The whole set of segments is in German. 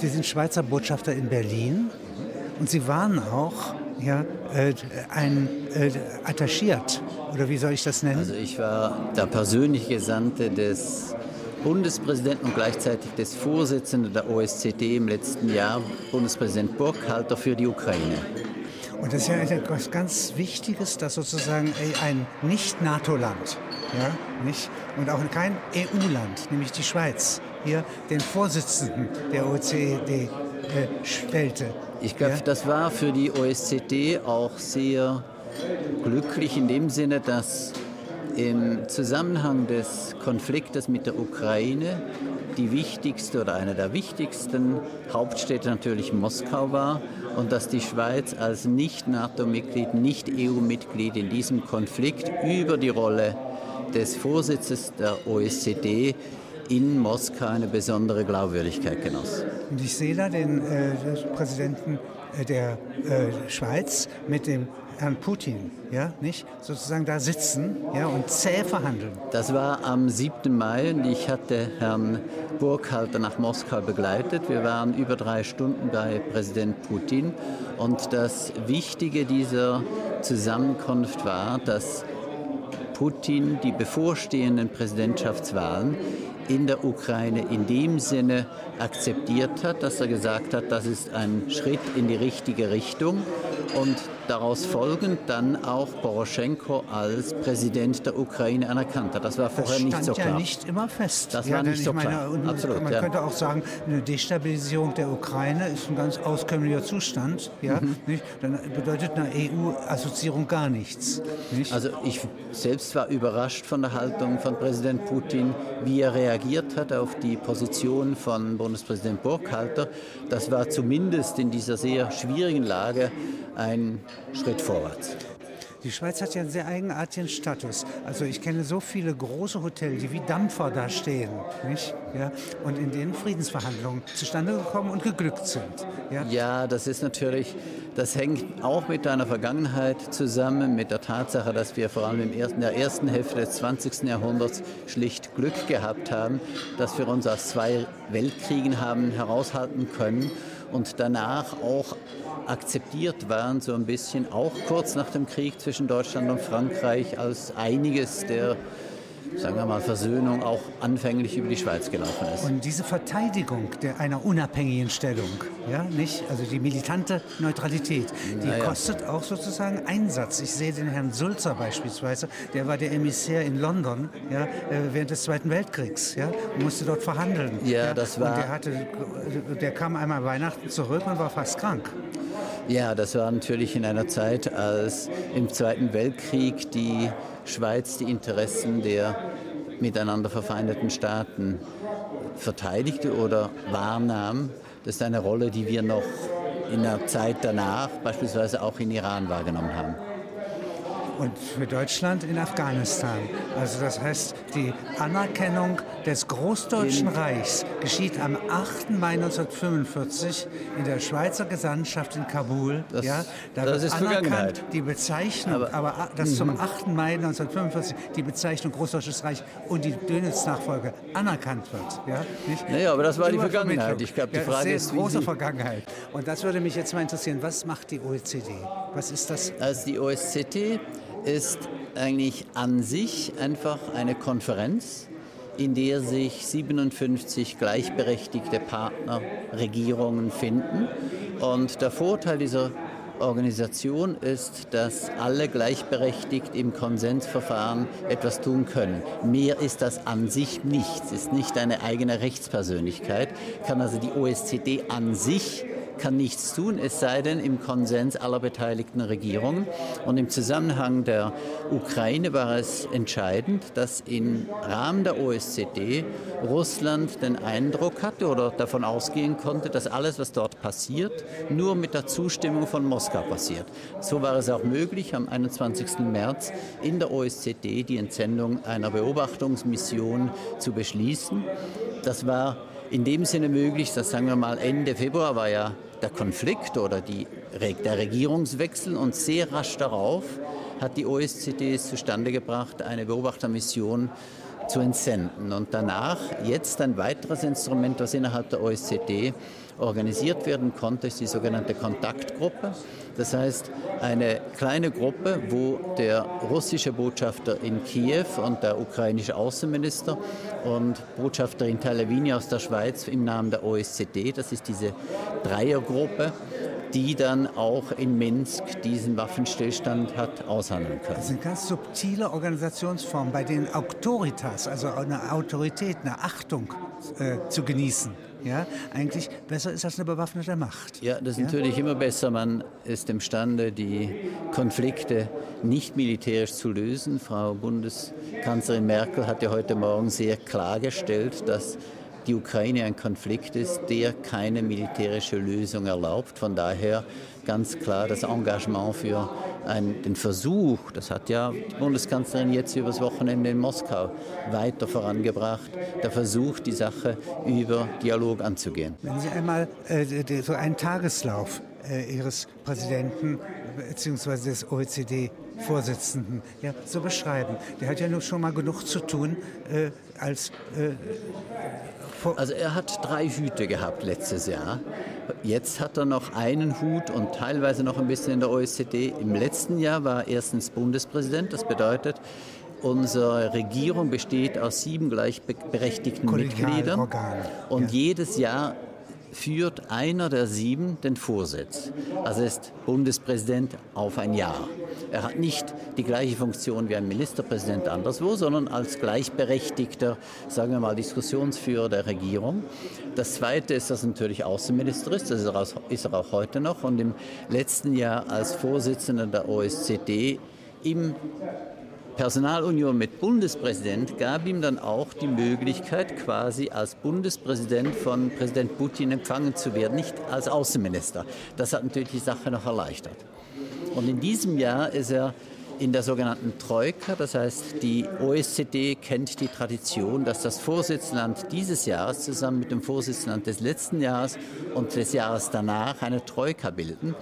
Sie sind Schweizer Botschafter in Berlin und Sie waren auch ja, äh, ein äh, attachiert, oder wie soll ich das nennen? Also ich war der persönliche Gesandte des Bundespräsidenten und gleichzeitig des Vorsitzenden der OSZE im letzten Jahr, Bundespräsident Burkhalter für die Ukraine. Und das ist ja etwas ganz Wichtiges, dass sozusagen ein Nicht-NATO-Land, ja, nicht, und auch kein EU-Land, nämlich die Schweiz, hier den Vorsitzenden der OECD äh, stellte. Ich glaube, ja? das war für die OSZE auch sehr glücklich in dem Sinne, dass im Zusammenhang des Konfliktes mit der Ukraine die wichtigste oder eine der wichtigsten Hauptstädte natürlich Moskau war und dass die Schweiz als Nicht-NATO-Mitglied, Nicht-EU-Mitglied in diesem Konflikt über die Rolle des Vorsitzes der OECD in Moskau eine besondere Glaubwürdigkeit genoss. Und ich sehe da den äh, Präsidenten äh, der äh, Schweiz mit dem Herrn Putin, ja, nicht? Sozusagen da sitzen, ja, und zäh verhandeln. Das war am 7. Mai und ich hatte Herrn Burkhalter nach Moskau begleitet. Wir waren über drei Stunden bei Präsident Putin und das Wichtige dieser Zusammenkunft war, dass Putin die bevorstehenden Präsidentschaftswahlen in der Ukraine in dem Sinne akzeptiert hat, dass er gesagt hat, das ist ein Schritt in die richtige Richtung und daraus folgend dann auch Poroschenko als Präsident der Ukraine anerkannt hat. Das war vorher das nicht so klar. Das ja nicht immer fest. Das ja, war nicht so meine, klar. Absolut, man ja. könnte auch sagen, eine Destabilisierung der Ukraine ist ein ganz auskömmlicher Zustand. Ja, mhm. Dann bedeutet eine EU-Assoziierung gar nichts. Nicht? Also ich selbst war überrascht von der Haltung von Präsident Putin, wie er reagiert hat auf die Position von Bundespräsident Burkhalter. Das war zumindest in dieser sehr schwierigen Lage ein Schritt vorwärts. Die Schweiz hat ja einen sehr eigenartigen Status. Also ich kenne so viele große Hotels, die wie Dampfer da stehen, nicht? Ja, und in denen Friedensverhandlungen zustande gekommen und geglückt sind. Ja, ja das ist natürlich, das hängt auch mit deiner Vergangenheit zusammen, mit der Tatsache, dass wir vor allem ersten, der ersten Hälfte des 20. Jahrhunderts schlicht Glück gehabt haben, dass wir uns aus zwei Weltkriegen haben heraushalten können und danach auch akzeptiert waren, so ein bisschen auch kurz nach dem Krieg zwischen Deutschland und Frankreich, als einiges der sagen wir mal, Versöhnung auch anfänglich über die Schweiz gelaufen ist. Und diese Verteidigung der, einer unabhängigen Stellung, ja, nicht, also die militante Neutralität, die naja. kostet auch sozusagen Einsatz. Ich sehe den Herrn Sulzer beispielsweise, der war der Emissär in London ja, äh, während des Zweiten Weltkriegs ja, und musste dort verhandeln. Ja, ja. das war. Und der, hatte, der kam einmal Weihnachten zurück und war fast krank. Ja, das war natürlich in einer Zeit, als im Zweiten Weltkrieg die Schweiz die Interessen der miteinander verfeindeten Staaten verteidigte oder wahrnahm. Das ist eine Rolle, die wir noch in der Zeit danach, beispielsweise auch in Iran, wahrgenommen haben und für Deutschland in Afghanistan. Also das heißt, die Anerkennung des Großdeutschen Reichs geschieht am 8. Mai 1945 in der Schweizer Gesandtschaft in Kabul. Das, ja, da das ist Vergangenheit. Die Bezeichnung, aber, aber dass mhm. zum 8. Mai 1945 die Bezeichnung Großdeutsches Reich und die Dönitz-Nachfolge anerkannt wird. Ja, nicht? Naja, aber das war die Vergangenheit. Ich glaube, die ja, Frage ist, große Vergangenheit. Und das würde mich jetzt mal interessieren. Was macht die OECD? Was ist das? Also die OECD ist eigentlich an sich einfach eine Konferenz, in der sich 57 gleichberechtigte Partnerregierungen finden. Und der Vorteil dieser Organisation ist, dass alle gleichberechtigt im Konsensverfahren etwas tun können. Mehr ist das an sich nichts, ist nicht eine eigene Rechtspersönlichkeit, kann also die OSZE an sich kann nichts tun, es sei denn im Konsens aller beteiligten Regierungen. Und im Zusammenhang der Ukraine war es entscheidend, dass im Rahmen der OSZE Russland den Eindruck hatte oder davon ausgehen konnte, dass alles, was dort passiert, nur mit der Zustimmung von Moskau passiert. So war es auch möglich, am 21. März in der OSZE die Entsendung einer Beobachtungsmission zu beschließen. Das war in dem Sinne möglich, dass sagen wir mal Ende Februar war ja der Konflikt oder die, der Regierungswechsel und sehr rasch darauf hat die OSZE es zustande gebracht, eine Beobachtermission zu entsenden. Und danach jetzt ein weiteres Instrument, das innerhalb der OSZE organisiert werden konnte, ist die sogenannte Kontaktgruppe. Das heißt, eine kleine Gruppe, wo der russische Botschafter in Kiew und der ukrainische Außenminister und Botschafterin Talevini aus der Schweiz im Namen der OSZE, das ist diese Dreiergruppe, die dann auch in Minsk diesen Waffenstillstand hat aushandeln können. Das sind ganz subtile Organisationsformen, bei denen Autoritas, also eine Autorität, eine Achtung äh, zu genießen. Ja, eigentlich besser ist als eine bewaffnete Macht. Ja, das ist ja? natürlich immer besser. Man ist imstande, die Konflikte nicht militärisch zu lösen. Frau Bundeskanzlerin Merkel hat ja heute Morgen sehr klargestellt, dass die Ukraine ein Konflikt ist, der keine militärische Lösung erlaubt. Von daher ganz klar das Engagement für ein, den Versuch, das hat ja die Bundeskanzlerin jetzt übers Wochenende in Moskau weiter vorangebracht, der Versuch, die Sache über Dialog anzugehen. Wenn Sie einmal äh, so einen Tageslauf äh, Ihres Präsidenten bzw. des OECD-Vorsitzenden ja, so beschreiben. Der hat ja nur schon mal genug zu tun äh, als äh, also er hat drei Hüte gehabt letztes Jahr. Jetzt hat er noch einen Hut und teilweise noch ein bisschen in der OECD. Im letzten Jahr war er erstens Bundespräsident. Das bedeutet, unsere Regierung besteht aus sieben gleichberechtigten Mitgliedern. Und ja. jedes Jahr führt einer der sieben den Vorsitz. Also ist Bundespräsident auf ein Jahr. Er hat nicht die gleiche Funktion wie ein Ministerpräsident anderswo, sondern als gleichberechtigter, sagen wir mal, Diskussionsführer der Regierung. Das Zweite ist, dass er natürlich Außenminister ist, das ist er auch heute noch. Und im letzten Jahr als Vorsitzender der OSZE im Personalunion mit Bundespräsident gab ihm dann auch die Möglichkeit, quasi als Bundespräsident von Präsident Putin empfangen zu werden, nicht als Außenminister. Das hat natürlich die Sache noch erleichtert. Und in diesem Jahr ist er in der sogenannten Troika, das heißt, die OSZE kennt die Tradition, dass das Vorsitzland dieses Jahres zusammen mit dem Vorsitzland des letzten Jahres und des Jahres danach eine Troika bilden.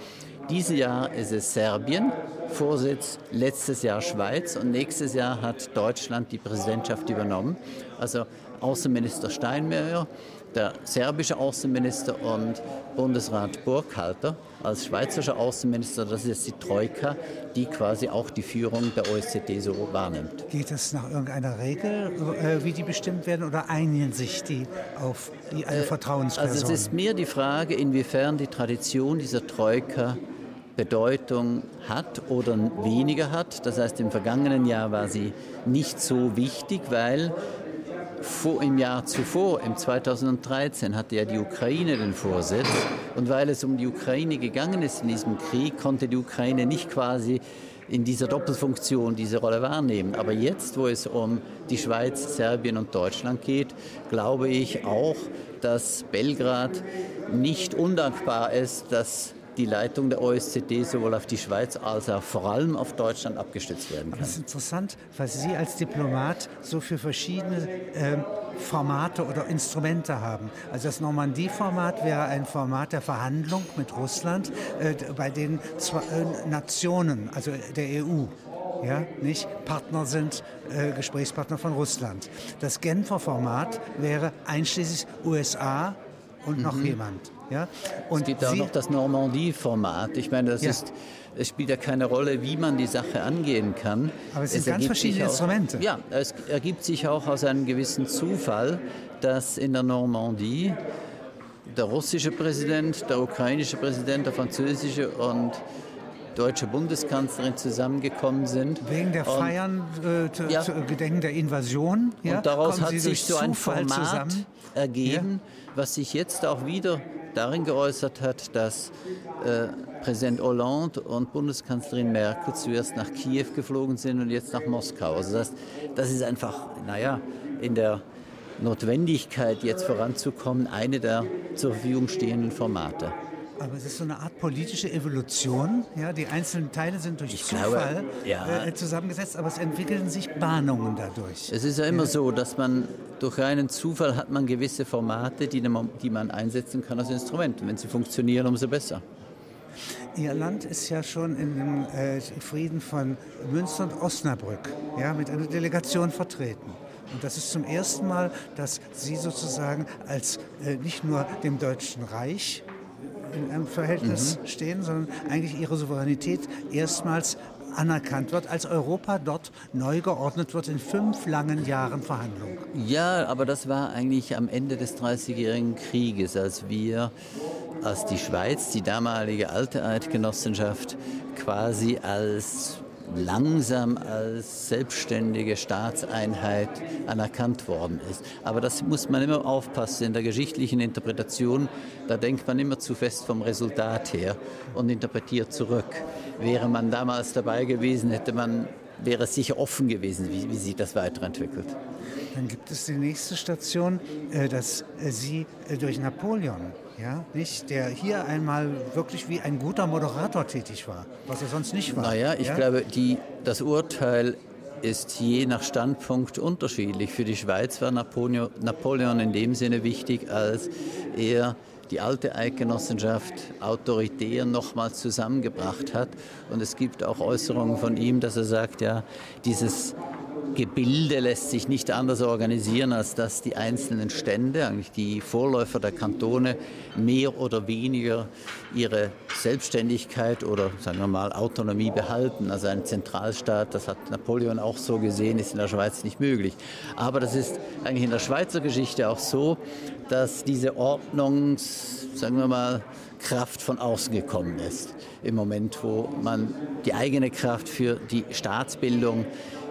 Dieses Jahr ist es Serbien, Vorsitz, letztes Jahr Schweiz und nächstes Jahr hat Deutschland die Präsidentschaft übernommen. Also Außenminister Steinmeier, der serbische Außenminister und Bundesrat Burkhalter als schweizerischer Außenminister. Das ist die Troika, die quasi auch die Führung der OSZE so wahrnimmt. Geht es nach irgendeiner Regel, äh, wie die bestimmt werden, oder einigen sich die auf die, eine äh, Vertrauensperson? Also es ist mehr die Frage, inwiefern die Tradition dieser Troika Bedeutung hat oder weniger hat. Das heißt, im vergangenen Jahr war sie nicht so wichtig, weil vor, im Jahr zuvor, im 2013, hatte ja die Ukraine den Vorsitz. Und weil es um die Ukraine gegangen ist in diesem Krieg, konnte die Ukraine nicht quasi in dieser Doppelfunktion diese Rolle wahrnehmen. Aber jetzt, wo es um die Schweiz, Serbien und Deutschland geht, glaube ich auch, dass Belgrad nicht undankbar ist, dass die Leitung der OSZE sowohl auf die Schweiz als auch vor allem auf Deutschland abgestützt werden kann. Das ist interessant, weil Sie als Diplomat so für verschiedene äh, Formate oder Instrumente haben. Also das Normandie-Format wäre ein Format der Verhandlung mit Russland, äh, bei den zwei, äh, Nationen, also der EU, ja, nicht Partner sind, äh, Gesprächspartner von Russland. Das Genfer Format wäre einschließlich USA und mhm. noch jemand. Ja? Und es gibt auch noch das Normandie-Format. Ich meine, das ja. ist, es spielt ja keine Rolle, wie man die Sache angehen kann. Aber es sind es ganz verschiedene auch, Instrumente. Ja, es ergibt sich auch aus einem gewissen Zufall, dass in der Normandie der russische Präsident, der ukrainische Präsident, der französische und deutsche Bundeskanzlerin zusammengekommen sind. Wegen der Feiern äh, zu, ja. zu Gedenken der Invasion. Ja, und daraus hat sich so ein Format zusammen. ergeben, ja. was sich jetzt auch wieder darin geäußert hat, dass äh, Präsident Hollande und Bundeskanzlerin Merkel zuerst nach Kiew geflogen sind und jetzt nach Moskau. Also das, das ist einfach, naja, in der Notwendigkeit, jetzt voranzukommen, eine der zur Verfügung stehenden Formate. Aber es ist so eine Art politische Evolution. Ja, die einzelnen Teile sind durch ich Zufall glaube, ja. äh, zusammengesetzt, aber es entwickeln sich Bahnungen dadurch. Es ist ja immer ja. so, dass man durch einen Zufall hat man gewisse Formate, die, die man einsetzen kann als Instrument. Und wenn sie funktionieren, umso besser. Ihr Land ist ja schon in dem äh, Frieden von Münster und Osnabrück ja, mit einer Delegation vertreten. Und das ist zum ersten Mal, dass Sie sozusagen als äh, nicht nur dem Deutschen Reich in einem Verhältnis mhm. stehen, sondern eigentlich ihre Souveränität erstmals anerkannt wird, als Europa dort neu geordnet wird in fünf langen Jahren Verhandlungen. Ja, aber das war eigentlich am Ende des Dreißigjährigen Krieges, als wir, als die Schweiz, die damalige alte Eidgenossenschaft, quasi als langsam als selbstständige Staatseinheit anerkannt worden ist. Aber das muss man immer aufpassen. In der geschichtlichen Interpretation, da denkt man immer zu fest vom Resultat her und interpretiert zurück. Wäre man damals dabei gewesen, hätte man, wäre es sicher offen gewesen, wie, wie sich das weiterentwickelt. Dann gibt es die nächste Station, äh, dass Sie äh, durch Napoleon ja, nicht, der hier einmal wirklich wie ein guter Moderator tätig war, was er sonst nicht war. Naja, ich ja? glaube, die, das Urteil ist je nach Standpunkt unterschiedlich. Für die Schweiz war Napoleon, Napoleon in dem Sinne wichtig, als er die alte Eidgenossenschaft autoritär nochmals zusammengebracht hat. Und es gibt auch Äußerungen von ihm, dass er sagt, ja, dieses Gebilde lässt sich nicht anders organisieren, als dass die einzelnen Stände, eigentlich die Vorläufer der Kantone, mehr oder weniger ihre Selbstständigkeit oder sagen wir mal Autonomie behalten. Also ein Zentralstaat, das hat Napoleon auch so gesehen, ist in der Schweiz nicht möglich. Aber das ist eigentlich in der Schweizer Geschichte auch so, dass diese Ordnungs, sagen wir mal, Kraft von außen gekommen ist. Im Moment, wo man die eigene Kraft für die Staatsbildung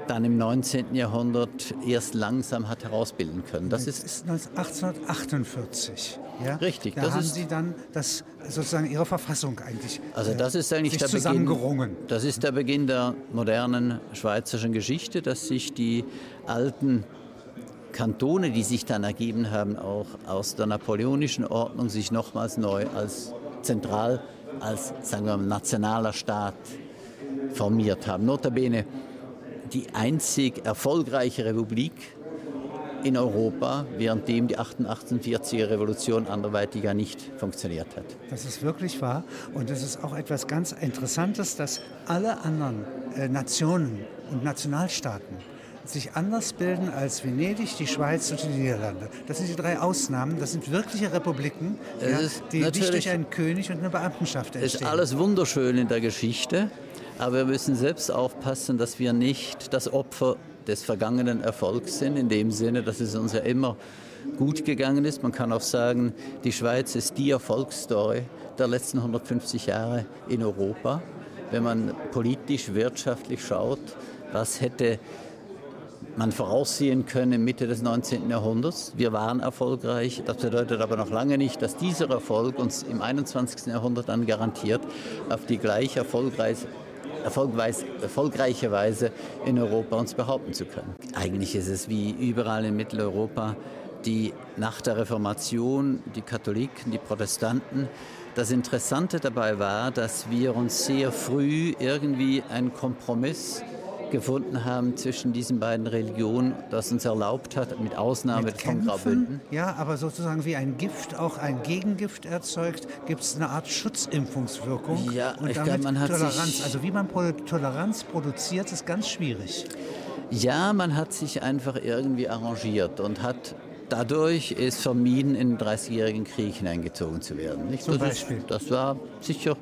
dann im 19. Jahrhundert erst langsam hat herausbilden können. Das, das ist, ist 1848. Ja? Richtig. Da das haben ist, Sie dann das, sozusagen Ihre Verfassung eigentlich Also das ist eigentlich der Beginn, das ist der Beginn der modernen schweizerischen Geschichte, dass sich die alten Kantone, die sich dann ergeben haben, auch aus der napoleonischen Ordnung, sich nochmals neu als zentral, als sagen wir mal, nationaler Staat formiert haben. Notabene die einzig erfolgreiche Republik in Europa, währenddem die 1848er Revolution anderweitig ja nicht funktioniert hat. Das ist wirklich wahr und das ist auch etwas ganz Interessantes, dass alle anderen äh, Nationen und Nationalstaaten sich anders bilden als Venedig, die Schweiz und die Niederlande. Das sind die drei Ausnahmen. Das sind wirkliche Republiken, ja, die nicht durch einen König und eine Beamtenschaft entstehen. Es ist alles wunderschön in der Geschichte. Aber wir müssen selbst aufpassen, dass wir nicht das Opfer des vergangenen Erfolgs sind, in dem Sinne, dass es uns ja immer gut gegangen ist. Man kann auch sagen, die Schweiz ist die Erfolgsstory der letzten 150 Jahre in Europa. Wenn man politisch, wirtschaftlich schaut, was hätte man voraussehen können Mitte des 19. Jahrhunderts. Wir waren erfolgreich. Das bedeutet aber noch lange nicht, dass dieser Erfolg uns im 21. Jahrhundert dann garantiert, auf die gleich erfolgreiche erfolgreiche Weise in Europa uns behaupten zu können. Eigentlich ist es wie überall in Mitteleuropa, die nach der Reformation, die Katholiken, die Protestanten, das Interessante dabei war, dass wir uns sehr früh irgendwie einen Kompromiss gefunden haben zwischen diesen beiden Religionen, das uns erlaubt hat, mit Ausnahme mit von Graubünden. Ja, aber sozusagen wie ein Gift auch ein Gegengift erzeugt, gibt es eine Art Schutzimpfungswirkung. Ja, und ich damit glaube, man hat Toleranz. also wie man Toleranz produziert, ist ganz schwierig. Ja, man hat sich einfach irgendwie arrangiert und hat dadurch es vermieden, in den 30-jährigen Krieg hineingezogen zu werden. Nicht? Zum das Beispiel? Ist, das war sicher,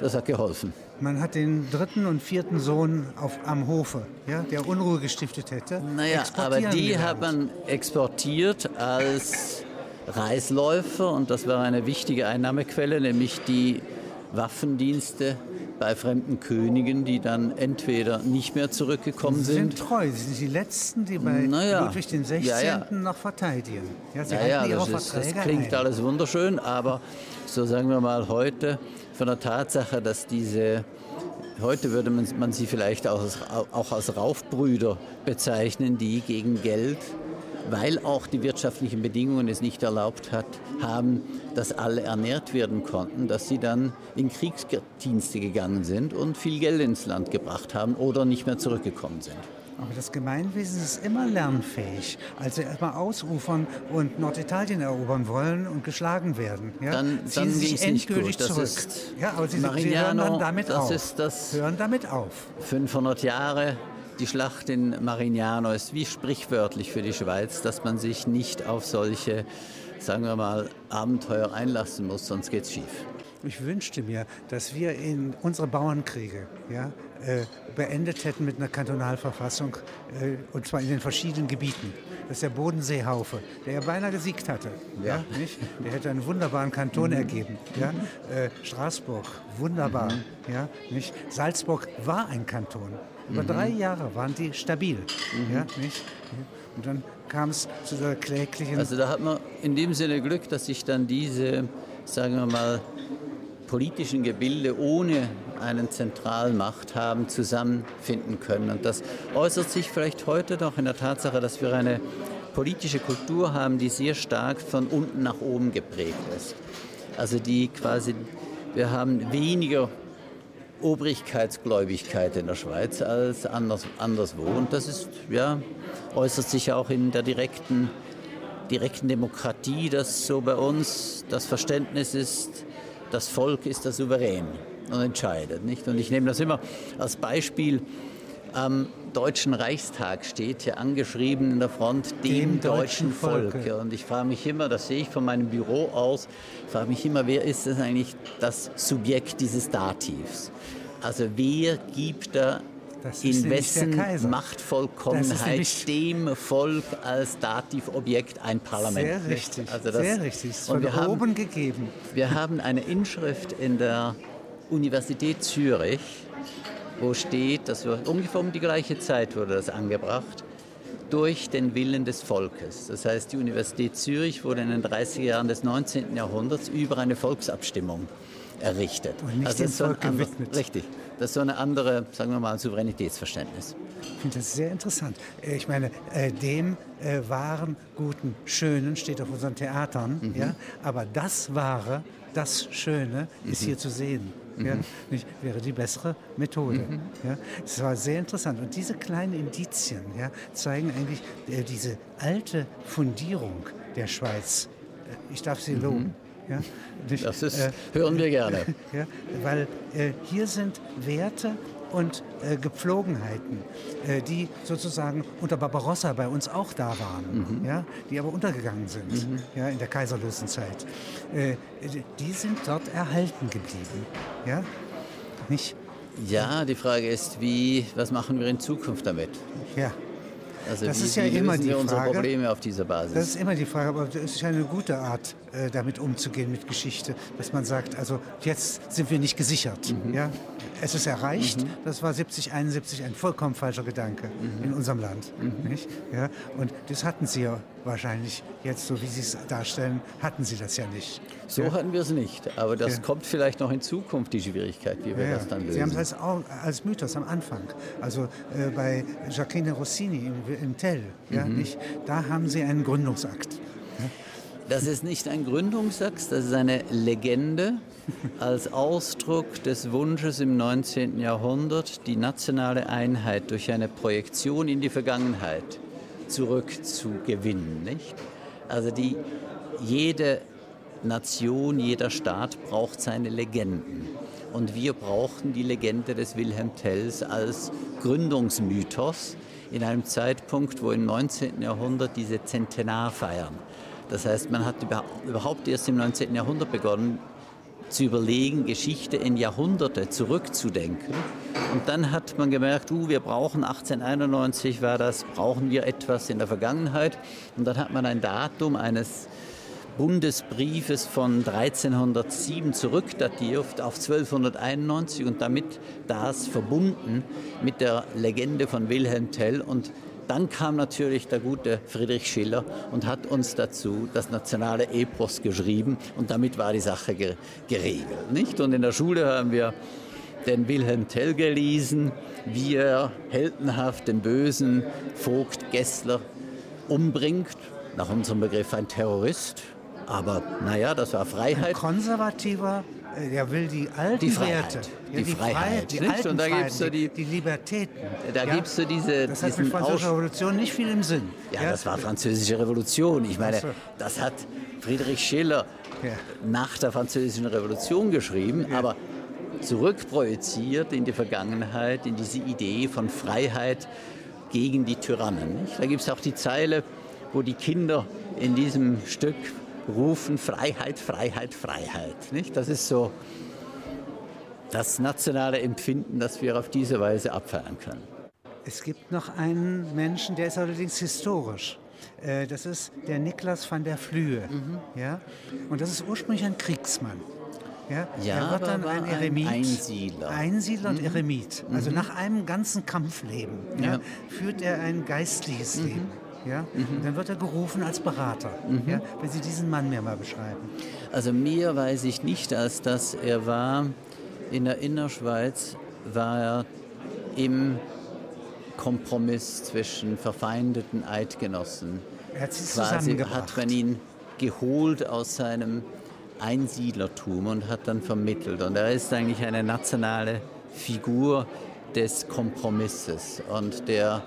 das hat geholfen. Man hat den dritten und vierten Sohn auf, am Hofe, ja, der Unruhe gestiftet hätte. Naja, aber die hat man exportiert als Reisläufer und das war eine wichtige Einnahmequelle, nämlich die Waffendienste bei fremden Königen, die dann entweder nicht mehr zurückgekommen Sie sind. sind treu, Sie sind die Letzten, die bei naja, Ludwig den 16. Ja, ja. noch verteidigen. Ja, Sie ja, ja das, ist, das, klingt ein. alles wunderschön, aber so sagen wir mal heute von der Tatsache, dass diese, heute würde man, sie vielleicht auch als, auch als Raufbrüder bezeichnen, die gegen Geld, weil auch die wirtschaftlichen Bedingungen es nicht erlaubt hat, haben, dass alle ernährt werden konnten, dass sie dann in Kriegsdienste gegangen sind und viel Geld ins Land gebracht haben oder nicht mehr zurückgekommen sind. Aber das Gemeinwesen ist immer lernfähig. Als sie erstmal ausufern und Norditalien erobern wollen und geschlagen werden, ja, dann, ziehen dann sie sich endgültig zurück. Ist ja, aber sie, sie hören dann damit auf. Hören damit auf. 500 Jahre die Schlacht in Marignano ist wie sprichwörtlich für die Schweiz, dass man sich nicht auf solche, sagen wir mal, Abenteuer einlassen muss, sonst geht es schief. Ich wünschte mir, dass wir in unsere Bauernkriege ja, beendet hätten mit einer Kantonalverfassung, äh, und zwar in den verschiedenen Gebieten. Das ist der Bodenseehaufe, der ja beinahe gesiegt hatte. Ja. ja nicht? Der hätte einen wunderbaren Kanton mhm. ergeben. Ja? Äh, Straßburg, wunderbar. Mhm. Ja? Nicht? Salzburg war ein Kanton. Über mhm. drei Jahre waren die stabil. Mhm. Ja? Nicht? Und dann kam es zu der kläglichen... Also da hat man in dem Sinne Glück, dass sich dann diese, sagen wir mal, politischen Gebilde ohne einen Zentralmacht haben zusammenfinden können. Und das äußert sich vielleicht heute noch in der Tatsache, dass wir eine politische Kultur haben, die sehr stark von unten nach oben geprägt ist. Also die quasi, wir haben weniger Obrigkeitsgläubigkeit in der Schweiz als anders, anderswo. Und das ist, ja, äußert sich auch in der direkten, direkten Demokratie, dass so bei uns das Verständnis ist, das Volk ist der Souverän und entscheidet. Nicht? Und ich nehme das immer als Beispiel. Am Deutschen Reichstag steht ja angeschrieben in der Front dem, dem deutschen, deutschen Volk. Und ich frage mich immer, das sehe ich von meinem Büro aus, frage mich immer, wer ist das eigentlich das Subjekt dieses Dativs? Also wer gibt da in wessen Machtvollkommenheit dem Volk als Dativobjekt ein Parlament. Sehr richtig, also das, sehr richtig. Das von oben haben, gegeben. Wir haben eine Inschrift in der Universität Zürich, wo steht, das wird ungefähr um die gleiche Zeit wurde das angebracht, durch den Willen des Volkes. Das heißt, die Universität Zürich wurde in den 30er Jahren des 19. Jahrhunderts über eine Volksabstimmung errichtet. Und nicht also dem Volk gewidmet. Richtig. Das ist so eine andere, sagen wir mal, Souveränitätsverständnis. Ich finde das sehr interessant. Äh, ich meine, äh, dem äh, wahren, guten, schönen steht auf unseren Theatern, mhm. ja? aber das wahre, das Schöne ist mhm. hier zu sehen. Mhm. Ja? Nicht, wäre die bessere Methode. Mhm. Ja? Das war sehr interessant. Und diese kleinen Indizien ja, zeigen eigentlich äh, diese alte Fundierung der Schweiz. Ich darf sie mhm. loben. Ja? Nicht, das ist, äh, hören wir gerne. Ja, weil äh, hier sind Werte und äh, Gepflogenheiten, äh, die sozusagen unter Barbarossa bei uns auch da waren, mhm. ja, die aber untergegangen sind mhm. ja, in der kaiserlosen Zeit. Äh, die sind dort erhalten geblieben. Ja? Nicht? Ja, die Frage ist, wie, was machen wir in Zukunft damit? Ja. Also das wie, ist ja wie immer die Frage. Probleme auf dieser Basis? Das ist immer die Frage, aber es ist ja eine gute Art, äh, damit umzugehen mit Geschichte, dass man sagt, also jetzt sind wir nicht gesichert. Mhm. Ja? Es ist erreicht, mhm. das war 70, 71 ein vollkommen falscher Gedanke mhm. in unserem Land. Mhm. Nicht? Ja? Und das hatten Sie ja wahrscheinlich jetzt, so wie Sie es darstellen, hatten Sie das ja nicht. So ja? hatten wir es nicht, aber das ja. kommt vielleicht noch in Zukunft, die Schwierigkeit, wie wir das dann lösen. Sie haben es als, als Mythos am Anfang, also äh, bei Jacqueline Rossini im, im Tell, ja, mhm. nicht? da haben Sie einen Gründungsakt. Das ist nicht ein Gründungsakt, das ist eine Legende als Ausdruck des Wunsches im 19. Jahrhundert, die nationale Einheit durch eine Projektion in die Vergangenheit zurückzugewinnen. Nicht? Also die, jede Nation, jeder Staat braucht seine Legenden. Und wir brauchten die Legende des Wilhelm Tells als Gründungsmythos in einem Zeitpunkt, wo im 19. Jahrhundert diese Zentenar feiern. Das heißt, man hat überhaupt erst im 19. Jahrhundert begonnen zu überlegen, Geschichte in Jahrhunderte zurückzudenken. Und dann hat man gemerkt, uh, wir brauchen 1891 war das, brauchen wir etwas in der Vergangenheit. Und dann hat man ein Datum eines Bundesbriefes von 1307 zurückdatiert auf 1291 und damit das verbunden mit der Legende von Wilhelm Tell und dann kam natürlich der gute Friedrich Schiller und hat uns dazu das nationale Epos geschrieben und damit war die Sache geregelt. Nicht? Und in der Schule haben wir den Wilhelm Tell gelesen, wie er heldenhaft den bösen Vogt Gessler umbringt. Nach unserem Begriff ein Terrorist. Aber naja, das war Freiheit. Ein konservativer er will die alten die Werte. Ja, die, die, Freiheit. Die alten und da gibt's so die, die Libertäten. Da ja? gibt es so diese. Das hat mit französischer Revolution nicht viel im Sinn. Ja, ja? das war französische Revolution. Ich meine, das hat Friedrich Schiller nach der französischen Revolution geschrieben. Aber zurückprojiziert in die Vergangenheit, in diese Idee von Freiheit gegen die Tyrannen. Nicht? Da gibt es auch die Zeile, wo die Kinder in diesem Stück rufen Freiheit, Freiheit, Freiheit. Nicht? Das ist so das nationale Empfinden, das wir auf diese Weise abfeiern können. Es gibt noch einen Menschen, der ist allerdings historisch. Äh, das ist der Niklas van der Flühe. Mhm. Ja? Und das ist ursprünglich ein Kriegsmann. Ja, ja er wird dann ein Eremit. Ein Einsiedler. Einsiedler und mhm. Eremit. Also mhm. nach einem ganzen Kampfleben ja, ja. führt er ein geistliches mhm. Leben. Ja? Mhm. Dann wird er gerufen als Berater. Mhm. Ja? Wenn Sie diesen Mann mir mal beschreiben. Also mir weiß ich nicht, als dass er war in der Innerschweiz, war er im Kompromiss zwischen verfeindeten Eidgenossen. Er hat sie Quasi hat man ihn geholt aus seinem Einsiedlertum und hat dann vermittelt. Und er ist eigentlich eine nationale Figur des Kompromisses und der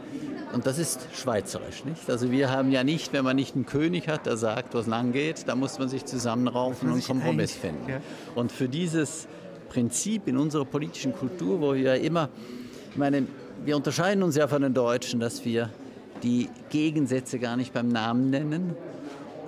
und das ist schweizerisch, nicht? Also wir haben ja nicht, wenn man nicht einen König hat, der sagt, was lang geht, da muss man sich zusammenraufen und einen Kompromiss finden. Ja. Und für dieses Prinzip in unserer politischen Kultur, wo wir immer, ich meine, wir unterscheiden uns ja von den Deutschen, dass wir die Gegensätze gar nicht beim Namen nennen,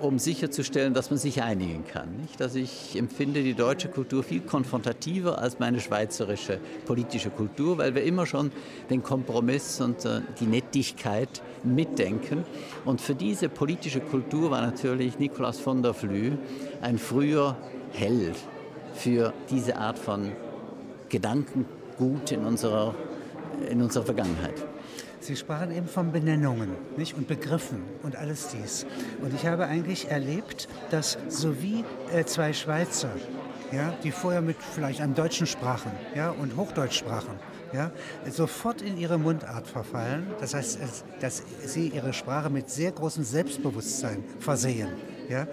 um sicherzustellen, dass man sich einigen kann. Nicht? Also ich empfinde die deutsche Kultur viel konfrontativer als meine schweizerische politische Kultur, weil wir immer schon den Kompromiss und äh, die Nettigkeit mitdenken. Und für diese politische Kultur war natürlich Nikolaus von der Flü ein früher Held für diese Art von Gedankengut in unserer, in unserer Vergangenheit. Sie sprachen eben von Benennungen nicht? und Begriffen und alles dies. Und ich habe eigentlich erlebt, dass sowie äh, zwei Schweizer, ja, die vorher mit vielleicht einem Deutschen sprachen ja, und Hochdeutsch sprachen, ja, sofort in ihre Mundart verfallen. Das heißt, dass sie ihre Sprache mit sehr großem Selbstbewusstsein versehen. Ja,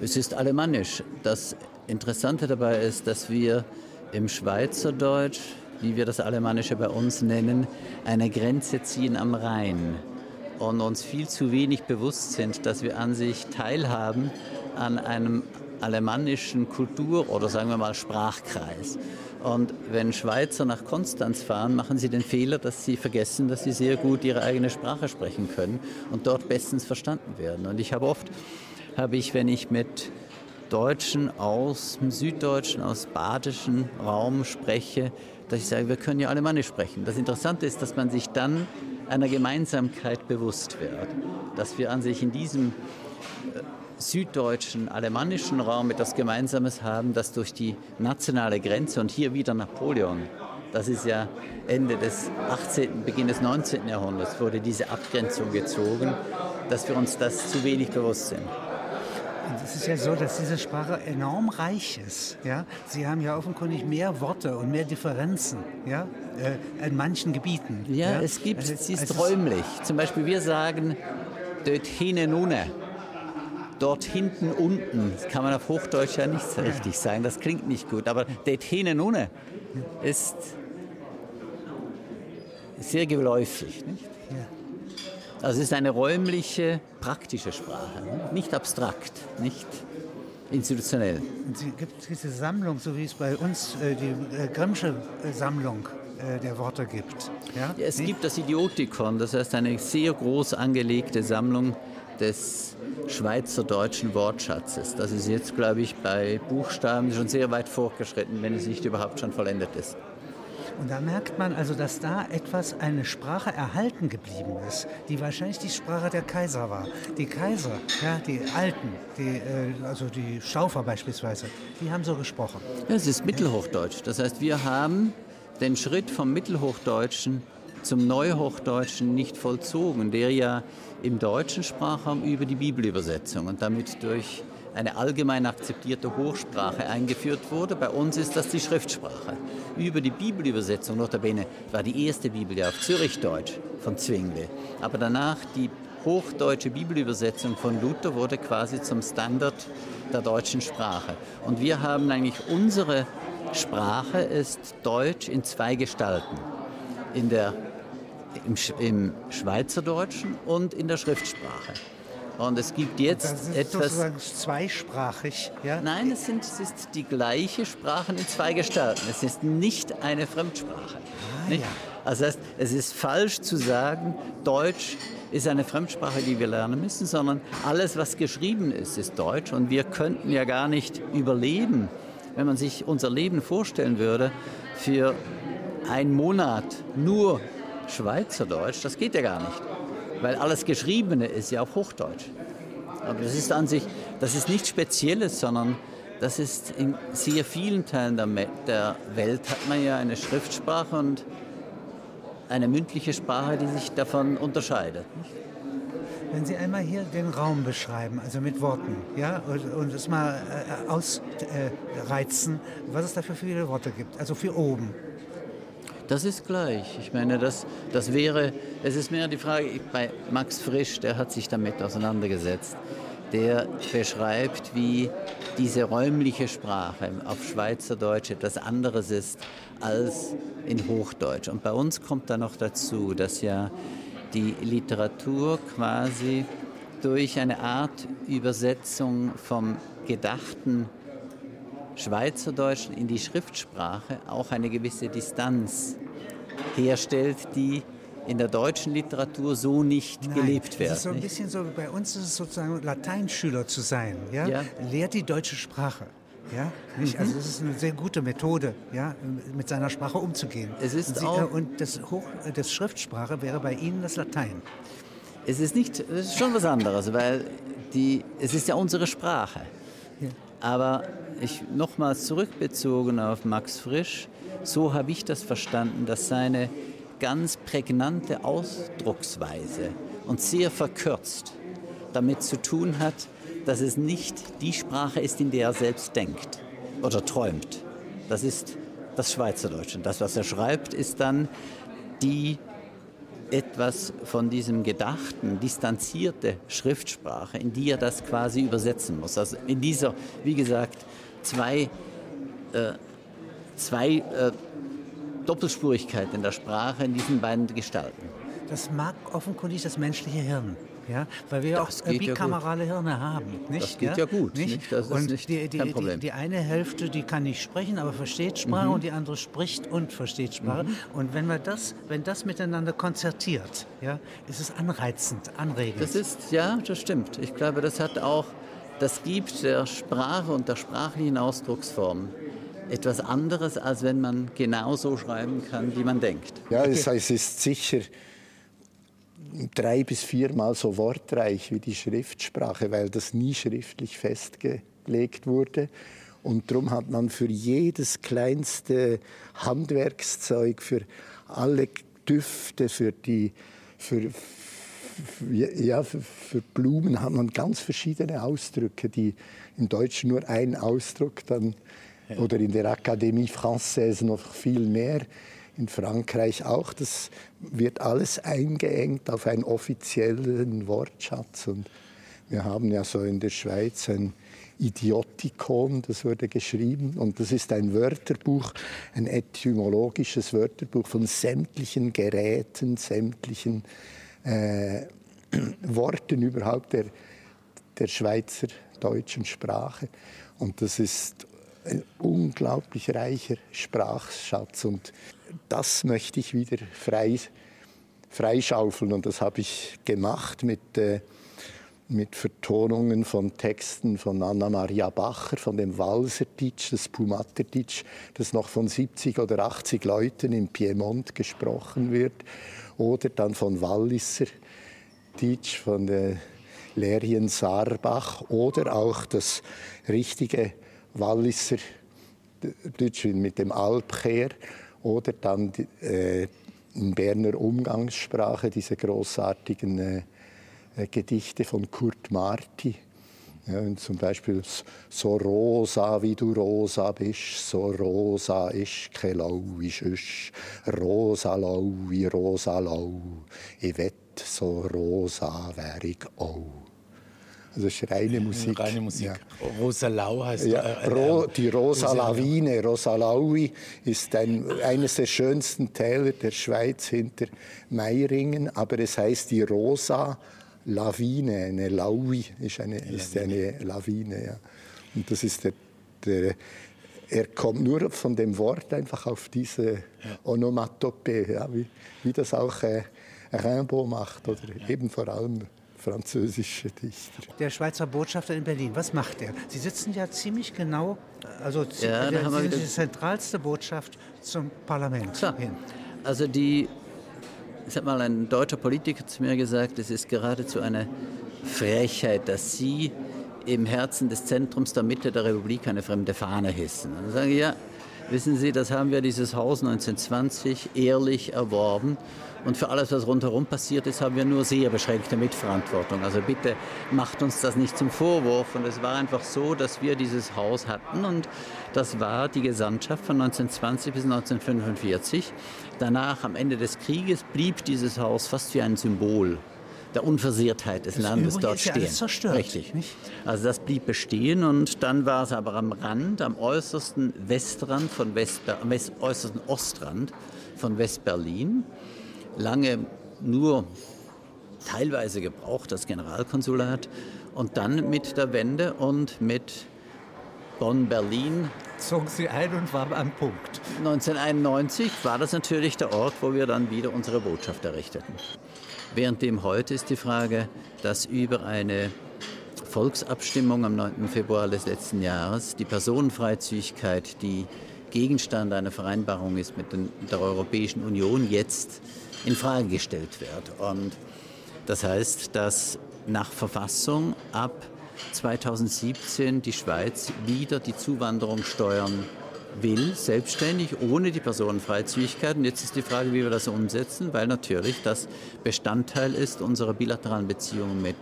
es ist alemannisch. Das Interessante dabei ist, dass wir im Schweizerdeutsch wie wir das Alemannische bei uns nennen, eine Grenze ziehen am Rhein und uns viel zu wenig bewusst sind, dass wir an sich teilhaben an einem alemannischen Kultur- oder sagen wir mal Sprachkreis. Und wenn Schweizer nach Konstanz fahren, machen sie den Fehler, dass sie vergessen, dass sie sehr gut ihre eigene Sprache sprechen können und dort bestens verstanden werden. Und ich habe oft, habe ich, wenn ich mit Deutschen aus dem süddeutschen, aus badischen Raum spreche, dass ich sage, wir können ja Alemannisch sprechen. Das Interessante ist, dass man sich dann einer Gemeinsamkeit bewusst wird, dass wir an sich in diesem äh, süddeutschen, alemannischen Raum etwas Gemeinsames haben, das durch die nationale Grenze und hier wieder Napoleon, das ist ja Ende des 18., Beginn des 19. Jahrhunderts, wurde diese Abgrenzung gezogen, dass wir uns das zu wenig bewusst sind. Es ist ja so, dass diese Sprache enorm reich ist. Ja? Sie haben ja offenkundig mehr Worte und mehr Differenzen ja? Äh, in manchen Gebieten. Ja, ja? es gibt, also, sie ist also räumlich. Zum Beispiel, wir sagen dort hinten unten. Dort hinten unten, das kann man auf Hochdeutsch ja nicht so richtig ja. sagen, das klingt nicht gut, aber dort hinten unten ist sehr geläufig. Nicht? Ja. Also es ist eine räumliche, praktische Sprache, nicht abstrakt, nicht institutionell. Es gibt diese Sammlung, so wie es bei uns äh, die äh, Grimmsche äh, Sammlung äh, der Worte gibt. Ja? ja es nicht? gibt das Idiotikon, das heißt eine sehr groß angelegte Sammlung des schweizerdeutschen Wortschatzes. Das ist jetzt, glaube ich, bei Buchstaben schon sehr weit fortgeschritten, wenn es nicht überhaupt schon vollendet ist. Und da merkt man also, dass da etwas, eine Sprache erhalten geblieben ist, die wahrscheinlich die Sprache der Kaiser war. Die Kaiser, ja, die Alten, die, äh, also die Staufer beispielsweise, die haben so gesprochen. Es ist Mittelhochdeutsch. Das heißt, wir haben den Schritt vom Mittelhochdeutschen zum Neuhochdeutschen nicht vollzogen, der ja im deutschen Sprachraum über die Bibelübersetzung und damit durch eine allgemein akzeptierte Hochsprache eingeführt wurde. Bei uns ist das die Schriftsprache. Über die Bibelübersetzung, notabene, war die erste Bibel ja auf Zürichdeutsch von Zwingli. Aber danach die hochdeutsche Bibelübersetzung von Luther wurde quasi zum Standard der deutschen Sprache. Und wir haben eigentlich unsere Sprache ist Deutsch in zwei Gestalten. In der, im, im Schweizerdeutschen und in der Schriftsprache. Und es gibt jetzt das ist etwas. sozusagen zweisprachig. Ja? Nein, es, sind, es ist die gleiche Sprache in zwei Gestalten. Es ist nicht eine Fremdsprache. Ah, nicht? ja. Also das heißt, es ist falsch zu sagen, Deutsch ist eine Fremdsprache, die wir lernen müssen, sondern alles, was geschrieben ist, ist Deutsch. Und wir könnten ja gar nicht überleben, wenn man sich unser Leben vorstellen würde, für einen Monat nur Schweizerdeutsch. Das geht ja gar nicht weil alles Geschriebene ist ja auf Hochdeutsch. Aber das ist an sich, das ist nichts Spezielles, sondern das ist in sehr vielen Teilen der, der Welt hat man ja eine Schriftsprache und eine mündliche Sprache, die sich davon unterscheidet. Wenn Sie einmal hier den Raum beschreiben, also mit Worten, ja, und, es mal äh, ausreizen, äh, was es da für viele Worte gibt, also für oben. Das ist gleich. Ich meine, das, das wäre, es ist mehr die Frage, bei Max Frisch, der hat sich damit auseinandergesetzt. Der beschreibt, wie diese räumliche Sprache auf Schweizerdeutsch etwas anderes ist als in Hochdeutsch. Und bei uns kommt da noch dazu, dass ja die Literatur quasi durch eine Art Übersetzung vom gedachten Schweizerdeutsch in die Schriftsprache auch eine gewisse Distanz herstellt, die in der deutschen Literatur so nicht Nein, gelebt wird. Das ist so ein bisschen so, bei uns ist es sozusagen Lateinschüler zu sein. Ja? Ja. Lehrt die deutsche Sprache. Ja, nicht? Also das ist eine sehr gute Methode, ja, mit seiner Sprache umzugehen. Es ist und, Sie, auch- äh, und das, Hoch, äh, das Schriftsprache wäre bei Ihnen das Latein. Es ist nicht, es ist schon was anderes, weil die, es ist ja unsere Sprache. Aber ich nochmals zurückbezogen auf Max Frisch, so habe ich das verstanden, dass seine ganz prägnante Ausdrucksweise und sehr verkürzt damit zu tun hat, dass es nicht die Sprache ist, in der er selbst denkt oder träumt. Das ist das Schweizerdeutsch. Und das, was er schreibt, ist dann die etwas von diesem gedachten, distanzierte Schriftsprache, in die er das quasi übersetzen muss. Also in dieser, wie gesagt, zwei, äh, zwei äh, Doppelspurigkeit in der Sprache in diesen beiden Gestalten. Das mag offenkundig das menschliche Hirn. Ja, weil wir ja Das auch äh, geht ja bikamerale Hirne haben. Nicht? Das geht ja gut, nicht? Das ist und nicht die, die, kein die, Problem. die eine Hälfte, die kann nicht sprechen, aber versteht Sprache Mhm. und die andere spricht und versteht Sprache. Und wenn wir das, wenn das miteinander konzertiert, ja, ist es anreizend, anregend. Das ist, ja, das stimmt. Ich glaube, das hat auch, das gibt der Sprache und der sprachlichen Ausdrucksform etwas anderes, als wenn man genau so schreiben kann, wie man denkt. Ja, es, es ist sicher drei bis viermal so wortreich wie die Schriftsprache, weil das nie schriftlich festgelegt wurde. Und darum hat man für jedes kleinste Handwerkszeug, für alle Düfte, für die, für, ja, für, für Blumen hat man ganz verschiedene Ausdrücke, die im Deutschen nur ein Ausdruck dann oder in der Akademie Française noch viel mehr, in Frankreich auch. Das wird alles eingeengt auf einen offiziellen Wortschatz. Und wir haben ja so in der Schweiz ein Idiotikon, das wurde geschrieben. Und das ist ein Wörterbuch, ein etymologisches Wörterbuch von sämtlichen Geräten, sämtlichen äh, Worten überhaupt der, der Schweizer deutschen Sprache. Und das ist ein unglaublich reicher Sprachschatz. Und das möchte ich wieder frei, freischaufeln. Und das habe ich gemacht mit, äh, mit Vertonungen von Texten von Anna-Maria Bacher, von dem Walserdeutsch, das Pumaterdeutsch, das noch von 70 oder 80 Leuten im Piemont gesprochen wird. Oder dann von Walliser Deutsch, von der Lerien Saarbach. Oder auch das richtige Walliser Deutsch mit dem Alpkehr oder dann äh, in Berner Umgangssprache diese großartigen äh, äh, Gedichte von Kurt Marti. Ja, zum Beispiel so rosa wie du rosa bist, so rosa ist kein Lau ist üsch. rosa lau wie rosa lau, ich wett so rosa wär ich auch. Also ist reine Musik. Reine Musik. Ja. Rosa Lau heißt Ja, äh, äh, Ro, die Rosa Lawine, Rosa Laui, ist ein, eines der schönsten Täler der Schweiz hinter Meiringen, aber es heißt die Rosa Lawine, eine Laui ist eine, ist eine Lawine. Ja. Und das ist der, der, er kommt nur von dem Wort einfach auf diese Onomatopee, ja, wie, wie das auch äh, Rimbaud macht oder eben vor allem französische Dichter. Der Schweizer Botschafter in Berlin, was macht er? Sie sitzen ja ziemlich genau, also ja, der, Sie sind die zentralste Botschaft zum Parlament Klar. hin. Also die, ich habe mal ein deutscher Politiker zu mir gesagt, es ist geradezu eine Frechheit, dass Sie im Herzen des Zentrums der Mitte der Republik eine fremde Fahne hissen. Und dann sage ich, ja, wissen Sie, das haben wir dieses Haus 1920 ehrlich erworben und für alles, was rundherum passiert ist, haben wir nur sehr beschränkte Mitverantwortung. Also bitte macht uns das nicht zum Vorwurf. Und es war einfach so, dass wir dieses Haus hatten und das war die Gesandtschaft von 1920 bis 1945. Danach, am Ende des Krieges, blieb dieses Haus fast wie ein Symbol der Unversehrtheit des das Landes dort ist ja stehen. Zerstört, Richtig. Nicht? Also das blieb bestehen und dann war es aber am Rand, am äußersten Westrand von West, am äußersten Ostrand von West-Berlin lange nur teilweise gebraucht, das Generalkonsulat. Und dann mit der Wende und mit Bonn-Berlin. Zogen Sie ein und waren am Punkt. 1991 war das natürlich der Ort, wo wir dann wieder unsere Botschaft errichteten. Währenddem heute ist die Frage, dass über eine Volksabstimmung am 9. Februar des letzten Jahres die Personenfreizügigkeit, die Gegenstand einer Vereinbarung ist mit der Europäischen Union, jetzt in Frage gestellt wird. Und das heißt, dass nach Verfassung ab 2017 die Schweiz wieder die Zuwanderung steuern will, selbstständig, ohne die Personenfreizügigkeit. Und jetzt ist die Frage, wie wir das umsetzen, weil natürlich das Bestandteil ist unserer bilateralen Beziehungen mit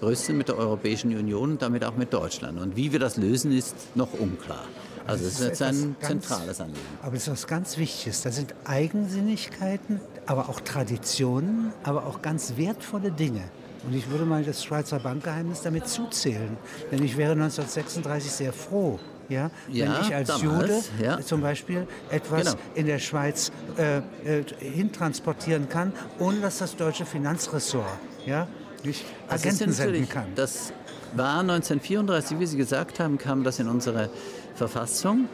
Brüssel, mit der Europäischen Union und damit auch mit Deutschland. Und wie wir das lösen, ist noch unklar. Also es ist jetzt ein ganz, zentrales Anliegen. Aber es ist was ganz Wichtiges. Da sind Eigensinnigkeiten, aber auch Traditionen, aber auch ganz wertvolle Dinge. Und ich würde mal das Schweizer Bankgeheimnis damit zuzählen. Denn ich wäre 1936 sehr froh, ja, ja, wenn ich als damals, Jude ja. zum Beispiel etwas genau. in der Schweiz äh, äh, hintransportieren kann, ohne dass das deutsche Finanzressort ja, mich also Agenten senden kann. Das war 1934, wie Sie gesagt haben, kam das in unsere Verfassung.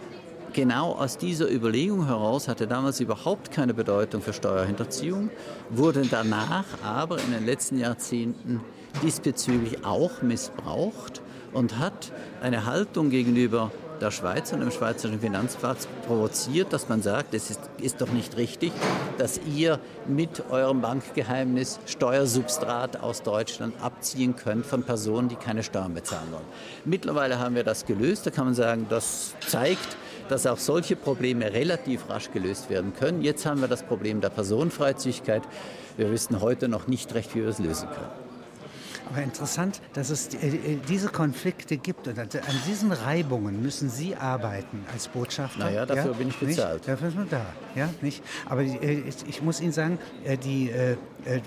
Genau aus dieser Überlegung heraus hatte damals überhaupt keine Bedeutung für Steuerhinterziehung, wurde danach aber in den letzten Jahrzehnten diesbezüglich auch missbraucht und hat eine Haltung gegenüber der Schweiz und dem schweizerischen Finanzplatz provoziert, dass man sagt, es ist, ist, doch nicht richtig, dass ihr mit eurem Bankgeheimnis Steuersubstrat aus Deutschland abziehen könnt von Personen, die keine Steuern bezahlen wollen. Mittlerweile haben wir das gelöst. Da kann man sagen, das zeigt, dass auch solche Probleme relativ rasch gelöst werden können. Jetzt haben wir das Problem der Personenfreizügigkeit. Wir wissen heute noch nicht recht, wie wir es lösen können. Aber interessant, dass es äh, diese Konflikte gibt und an diesen Reibungen müssen Sie arbeiten als Botschafter. Naja, dafür ja? bin ich bezahlt. Nicht? Dafür ist man da, ja, nicht? Aber äh, ich muss Ihnen sagen, äh, die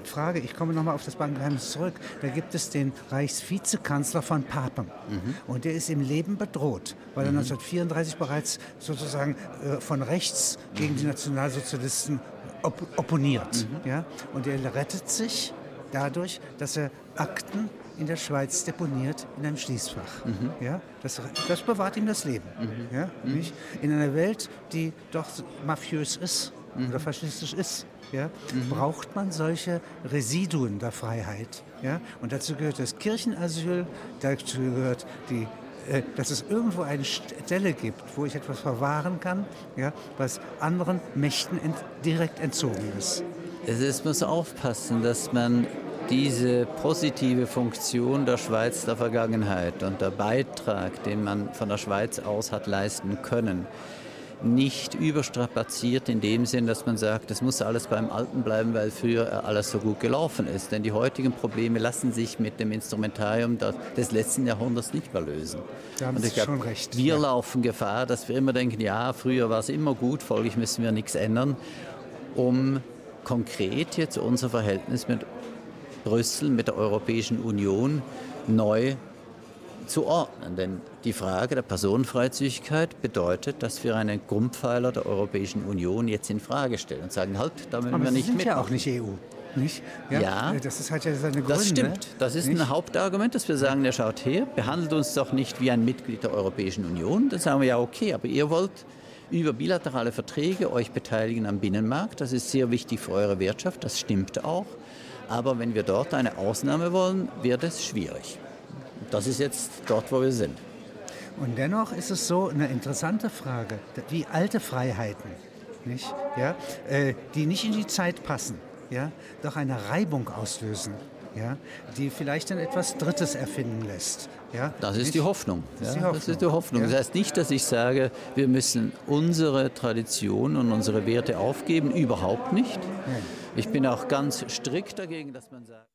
Frage, ich komme nochmal auf das Bankgeheimnis zurück, da gibt es den Reichsvizekanzler von Papen mhm. und der ist im Leben bedroht, weil er mhm. 1934 bereits sozusagen von rechts gegen die Nationalsozialisten op opponiert. Mhm. Ja? Und er rettet sich dadurch, dass er Akten in der Schweiz deponiert in einem Schließfach. Mhm. Ja, das, das, bewahrt ihm das Leben. Mhm. Ja, mhm. nicht? In einer Welt, die doch mafiös ist mhm. oder faschistisch ist, ja, mhm. braucht man solche Residuen der Freiheit. Ja? Und dazu gehört das Kirchenasyl, dazu gehört die äh, dass es irgendwo eine Stelle gibt, wo ich etwas verwahren kann, ja, was anderen Mächten ent direkt entzogen ist. Es muss aufpassen, dass man diese positive Funktion der Schweiz der Vergangenheit und der Beitrag, den man von der Schweiz aus hat leisten können, nicht überstrapaziert in dem Sinn, dass man sagt, es muss alles beim Alten bleiben, weil früher alles so gut gelaufen ist. Denn die heutigen Probleme lassen sich mit dem Instrumentarium des letzten Jahrhunderts nicht mehr lösen. Da haben Sie glaub, schon recht. Wir ja. laufen Gefahr, dass wir immer denken, ja, früher war es immer gut, folglich müssen wir nichts ändern, um konkret jetzt unser Verhältnis mit Brüssel, mit der Europäischen Union neu zu ordnen. Denn die Frage der Personenfreizügigkeit bedeutet, dass wir einen Grundpfeiler der Europäischen Union jetzt in Frage stellen und sagen, halt, da müssen wir nicht sind mitmachen. ja auch nicht EU. Nicht? Ja, ja, das ist halt ja seine Gründe. Das stimmt. Das ist nicht? ein Hauptargument, dass wir sagen, der schaut her, behandelt uns doch nicht wie ein Mitglied der Europäischen Union. Dann sagen wir ja, okay, aber ihr wollt über bilaterale Verträge euch beteiligen am Binnenmarkt. Das ist sehr wichtig für eure Wirtschaft, das stimmt auch. Aber wenn wir dort eine Ausnahme wollen, wird es schwierig. Das ist jetzt dort, wo wir sind. Und dennoch ist es so eine interessante Frage, wie alte Freiheiten, nicht? Ja, äh, die nicht in die Zeit passen, ja, doch eine Reibung auslösen, ja, die vielleicht dann etwas Drittes erfinden lässt. Ja, das ist die Hoffnung. Das ist die Hoffnung. Das, ist die Hoffnung. Das heißt nicht, dass ich sage, wir müssen unsere Tradition und unsere Werte aufgeben, überhaupt nicht. Ich bin auch ganz strikt dagegen, dass man sagt,